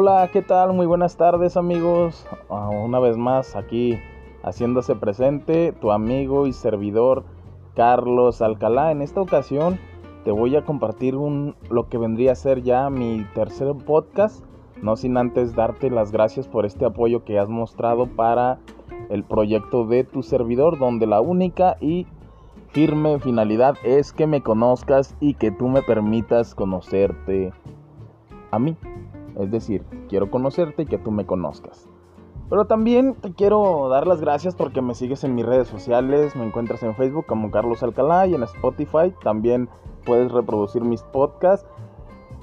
Hola, ¿qué tal? Muy buenas tardes amigos. Ah, una vez más aquí haciéndose presente tu amigo y servidor Carlos Alcalá. En esta ocasión te voy a compartir un, lo que vendría a ser ya mi tercer podcast. No sin antes darte las gracias por este apoyo que has mostrado para el proyecto de tu servidor, donde la única y firme finalidad es que me conozcas y que tú me permitas conocerte a mí. Es decir, quiero conocerte y que tú me conozcas. Pero también te quiero dar las gracias porque me sigues en mis redes sociales. Me encuentras en Facebook como Carlos Alcalá y en Spotify también puedes reproducir mis podcasts.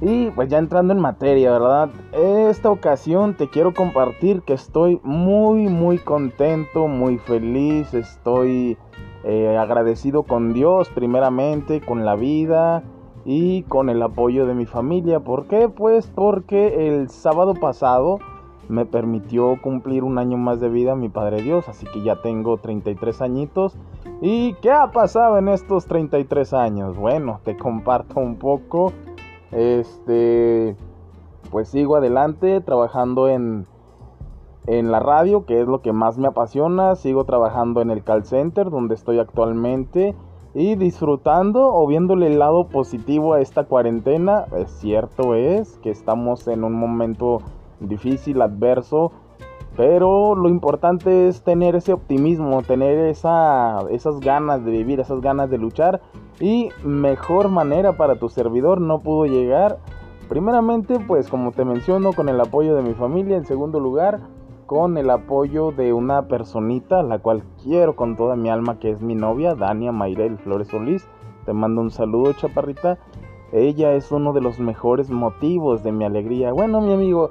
Y pues ya entrando en materia, ¿verdad? Esta ocasión te quiero compartir que estoy muy, muy contento, muy feliz. Estoy eh, agradecido con Dios primeramente, con la vida y con el apoyo de mi familia. ¿Por qué? Pues porque el sábado pasado me permitió cumplir un año más de vida mi Padre Dios, así que ya tengo 33 añitos. ¿Y qué ha pasado en estos 33 años? Bueno, te comparto un poco. Este, pues sigo adelante trabajando en en la radio, que es lo que más me apasiona. Sigo trabajando en el call center donde estoy actualmente y disfrutando o viéndole el lado positivo a esta cuarentena. Cierto es que estamos en un momento difícil, adverso, pero lo importante es tener ese optimismo, tener esa, esas ganas de vivir, esas ganas de luchar. Y mejor manera para tu servidor no pudo llegar. Primeramente, pues como te menciono, con el apoyo de mi familia. En segundo lugar, con el apoyo de una personita, la cual quiero con toda mi alma, que es mi novia, Dania Mayrel Flores Solís. Te mando un saludo, chaparrita. Ella es uno de los mejores motivos de mi alegría. Bueno, mi amigo,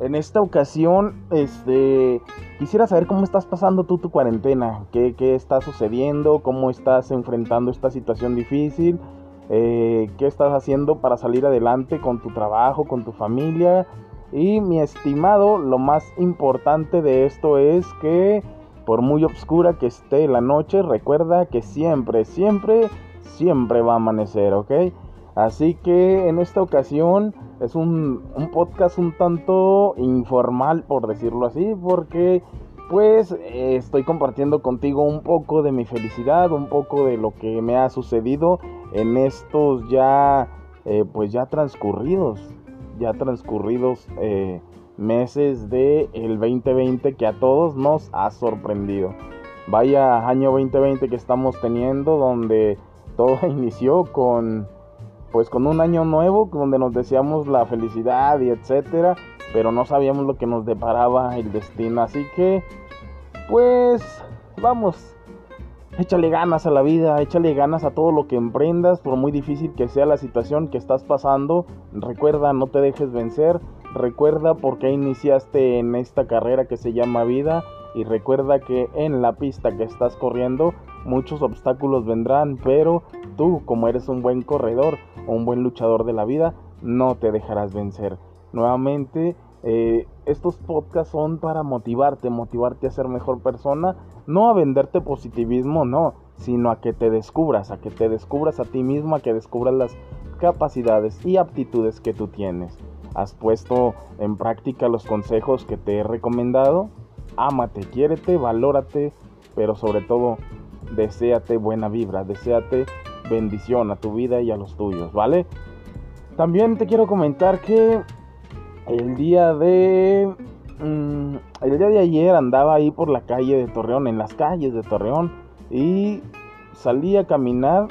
en esta ocasión, este, quisiera saber cómo estás pasando tú tu cuarentena, qué, qué está sucediendo, cómo estás enfrentando esta situación difícil, eh, qué estás haciendo para salir adelante con tu trabajo, con tu familia. Y mi estimado, lo más importante de esto es que por muy oscura que esté la noche, recuerda que siempre, siempre, siempre va a amanecer, ¿ok? Así que en esta ocasión es un, podcast un tanto informal, por decirlo así, porque pues estoy compartiendo contigo un poco de mi felicidad, un poco de lo que me ha sucedido en estos ya, eh, pues ya transcurridos, ya transcurridos eh, meses del el 2020 que a todos nos ha sorprendido. Vaya año 2020 que estamos teniendo donde todo inició con pues con un año nuevo donde nos deseamos la felicidad y etcétera, pero no sabíamos lo que nos deparaba el destino, así que pues vamos, échale ganas a la vida, échale ganas a todo lo que emprendas, por muy difícil que sea la situación que estás pasando, recuerda, no te dejes vencer, recuerda por qué iniciaste en esta carrera que se llama vida y recuerda que en la pista que estás corriendo muchos obstáculos vendrán, pero tú como eres un buen corredor o un buen luchador de la vida, no te dejarás vencer. Nuevamente, eh, estos podcasts son para motivarte, motivarte a ser mejor persona, no a venderte positivismo, no, sino a que te descubras, a que te descubras a ti mismo, a que descubras las capacidades y aptitudes que tú tienes. ¿Has puesto en práctica los consejos que te he recomendado? Ámate, quiérete, valórate, pero sobre todo, deséate buena vibra, deséate bendición a tu vida y a los tuyos, ¿vale? También te quiero comentar que el día de mm, el día de ayer andaba ahí por la calle de Torreón, en las calles de Torreón y salí a caminar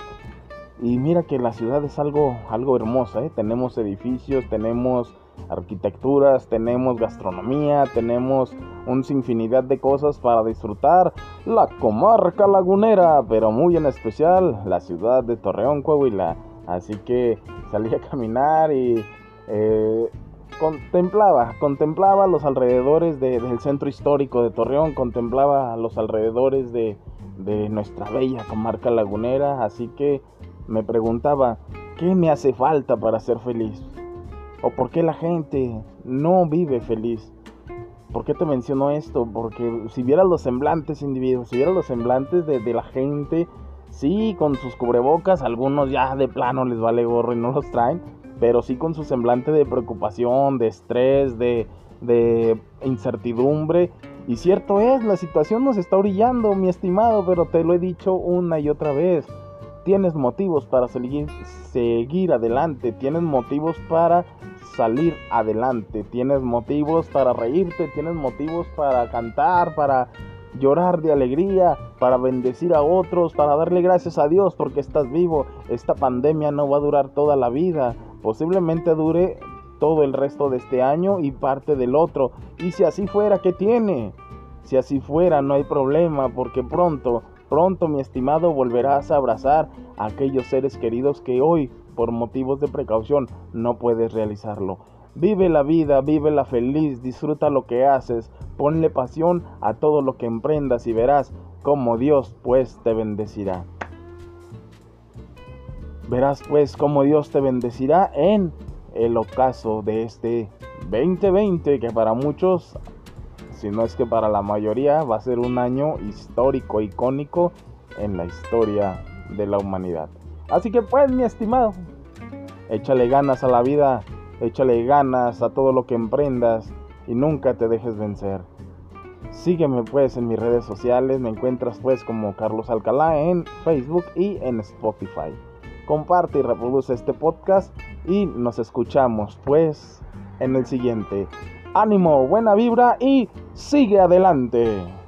y mira que la ciudad es algo algo hermosa, ¿eh? tenemos edificios, tenemos arquitecturas, tenemos gastronomía, tenemos un sinfinidad de cosas para disfrutar. La comarca lagunera, pero muy en especial la ciudad de Torreón, Coahuila. Así que salí a caminar y eh, contemplaba, contemplaba los alrededores del centro histórico de Torreón, contemplaba los alrededores de, de nuestra bella comarca lagunera. Así que me preguntaba, ¿qué me hace falta para ser feliz? ¿O por qué la gente no vive feliz? ¿Por qué te menciono esto? Porque si vieras los semblantes individuos, si vieras los semblantes de, la gente, sí, con sus cubrebocas, algunos ya de plano les vale gorro y no los traen, pero sí con su semblante de preocupación, de estrés, de, de incertidumbre. Y cierto es, la situación nos está orillando, mi estimado, pero te lo he dicho una y otra vez. Tienes motivos para seguir, seguir adelante, tienes motivos para salir adelante, tienes motivos para reírte, tienes motivos para cantar, para llorar de alegría, para bendecir a otros, para darle gracias a Dios porque estás vivo. Esta pandemia no va a durar toda la vida, posiblemente dure todo el resto de este año y parte del otro. Y si así fuera, ¿qué tiene? Si así fuera, no hay problema, porque pronto, pronto, mi estimado, volverás a abrazar a aquellos seres queridos que hoy, por motivos de precaución, no puedes realizarlo. Vive la vida, vive la feliz, disfruta lo que haces, ponle pasión a todo lo que emprendas y verás cómo Dios pues te bendecirá. Verás pues cómo Dios te bendecirá en el ocaso de este 2020 que para muchos, si no es que para la mayoría, va a ser un año histórico, icónico en la historia de la humanidad. Así que pues mi estimado, échale ganas a la vida échale ganas a todo lo que emprendas y nunca te dejes vencer. Sígueme pues en mis redes sociales, me encuentras pues como Carlos Alcalá en Facebook y en Spotify. Comparte y reproduce este podcast y nos escuchamos pues en el siguiente. Ánimo, buena vibra y sigue adelante.